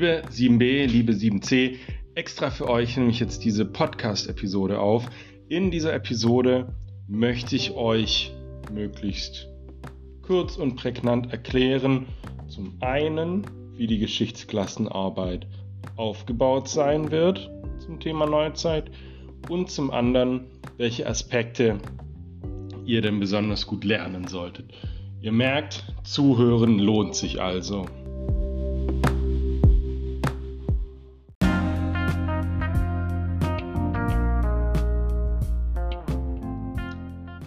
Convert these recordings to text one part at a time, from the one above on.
Liebe 7b, liebe 7c, extra für euch nehme ich jetzt diese Podcast-Episode auf. In dieser Episode möchte ich euch möglichst kurz und prägnant erklären, zum einen, wie die Geschichtsklassenarbeit aufgebaut sein wird zum Thema Neuzeit und zum anderen, welche Aspekte ihr denn besonders gut lernen solltet. Ihr merkt, zuhören lohnt sich also.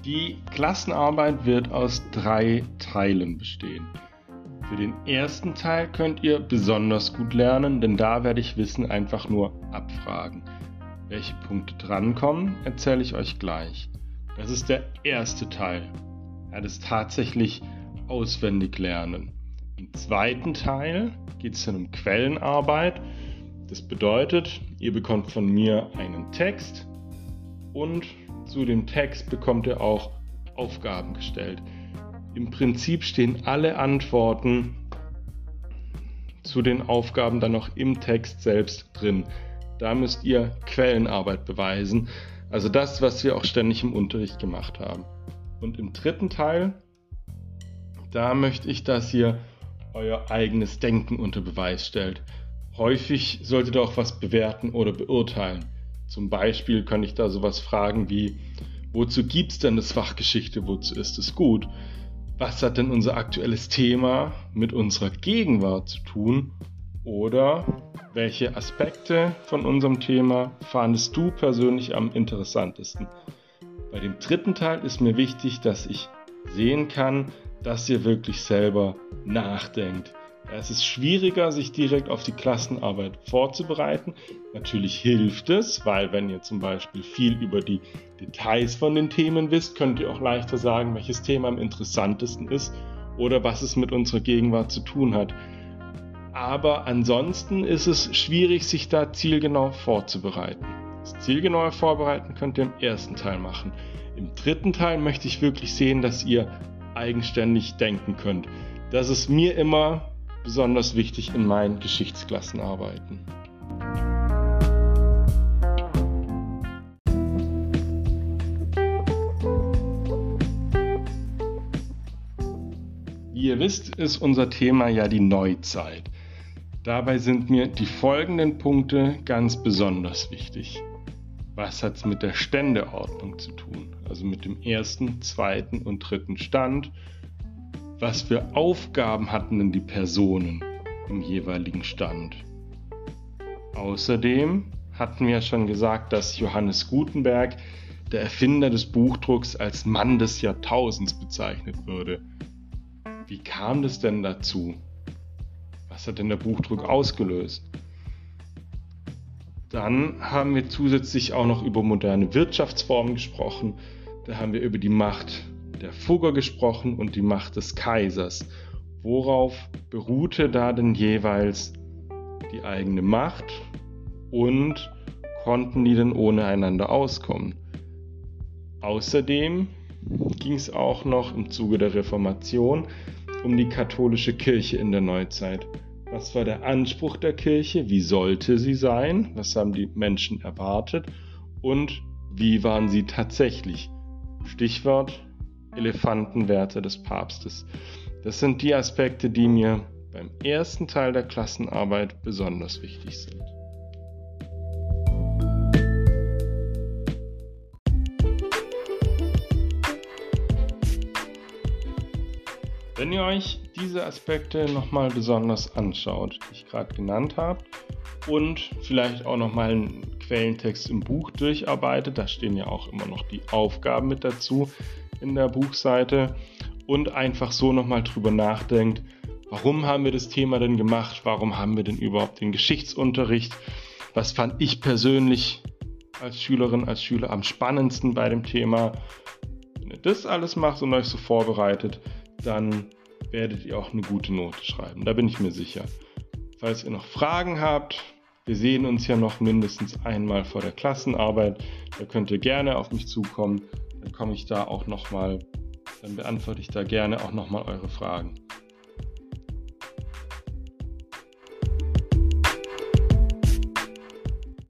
Die Klassenarbeit wird aus drei Teilen bestehen. Für den ersten Teil könnt ihr besonders gut lernen, denn da werde ich Wissen einfach nur abfragen. Welche Punkte drankommen, erzähle ich euch gleich. Das ist der erste Teil. Ja, das tatsächlich auswendig lernen. Im zweiten Teil geht es dann um Quellenarbeit. Das bedeutet, ihr bekommt von mir einen Text und zu dem Text bekommt ihr auch Aufgaben gestellt. Im Prinzip stehen alle Antworten zu den Aufgaben dann noch im Text selbst drin. Da müsst ihr Quellenarbeit beweisen, also das, was wir auch ständig im Unterricht gemacht haben. Und im dritten Teil, da möchte ich, dass ihr euer eigenes Denken unter Beweis stellt. Häufig solltet ihr auch was bewerten oder beurteilen. Zum Beispiel kann ich da sowas fragen wie, wozu gibt es denn das Fach Geschichte, wozu ist es gut? Was hat denn unser aktuelles Thema mit unserer Gegenwart zu tun? Oder welche Aspekte von unserem Thema fandest du persönlich am interessantesten? Bei dem dritten Teil ist mir wichtig, dass ich sehen kann, dass ihr wirklich selber nachdenkt. Es ist schwieriger, sich direkt auf die Klassenarbeit vorzubereiten. Natürlich hilft es, weil wenn ihr zum Beispiel viel über die Details von den Themen wisst, könnt ihr auch leichter sagen, welches Thema am interessantesten ist oder was es mit unserer Gegenwart zu tun hat. Aber ansonsten ist es schwierig, sich da zielgenau vorzubereiten. Das zielgenaue Vorbereiten könnt ihr im ersten Teil machen. Im dritten Teil möchte ich wirklich sehen, dass ihr eigenständig denken könnt. Das ist mir immer besonders wichtig in meinen Geschichtsklassenarbeiten. Wie ihr wisst, ist unser Thema ja die Neuzeit. Dabei sind mir die folgenden Punkte ganz besonders wichtig. Was hat es mit der Ständeordnung zu tun? Also mit dem ersten, zweiten und dritten Stand was für Aufgaben hatten denn die Personen im jeweiligen Stand. Außerdem hatten wir schon gesagt, dass Johannes Gutenberg, der Erfinder des Buchdrucks, als Mann des Jahrtausends bezeichnet würde. Wie kam das denn dazu? Was hat denn der Buchdruck ausgelöst? Dann haben wir zusätzlich auch noch über moderne Wirtschaftsformen gesprochen. Da haben wir über die Macht der Fugger gesprochen und die Macht des Kaisers. Worauf beruhte da denn jeweils die eigene Macht und konnten die denn ohne einander auskommen? Außerdem ging es auch noch im Zuge der Reformation um die katholische Kirche in der Neuzeit. Was war der Anspruch der Kirche? Wie sollte sie sein? Was haben die Menschen erwartet? Und wie waren sie tatsächlich? Stichwort Elefantenwerte des Papstes. Das sind die Aspekte, die mir beim ersten Teil der Klassenarbeit besonders wichtig sind. Wenn ihr euch diese Aspekte nochmal besonders anschaut, die ich gerade genannt habe, und vielleicht auch nochmal einen Quellentext im Buch durcharbeitet, da stehen ja auch immer noch die Aufgaben mit dazu, in der Buchseite und einfach so nochmal drüber nachdenkt, warum haben wir das Thema denn gemacht, warum haben wir denn überhaupt den Geschichtsunterricht, was fand ich persönlich als Schülerin, als Schüler am spannendsten bei dem Thema. Wenn ihr das alles macht und euch so vorbereitet, dann werdet ihr auch eine gute Note schreiben, da bin ich mir sicher. Falls ihr noch Fragen habt, wir sehen uns ja noch mindestens einmal vor der Klassenarbeit, da könnt ihr gerne auf mich zukommen dann komme ich da auch nochmal, dann beantworte ich da gerne auch nochmal eure Fragen.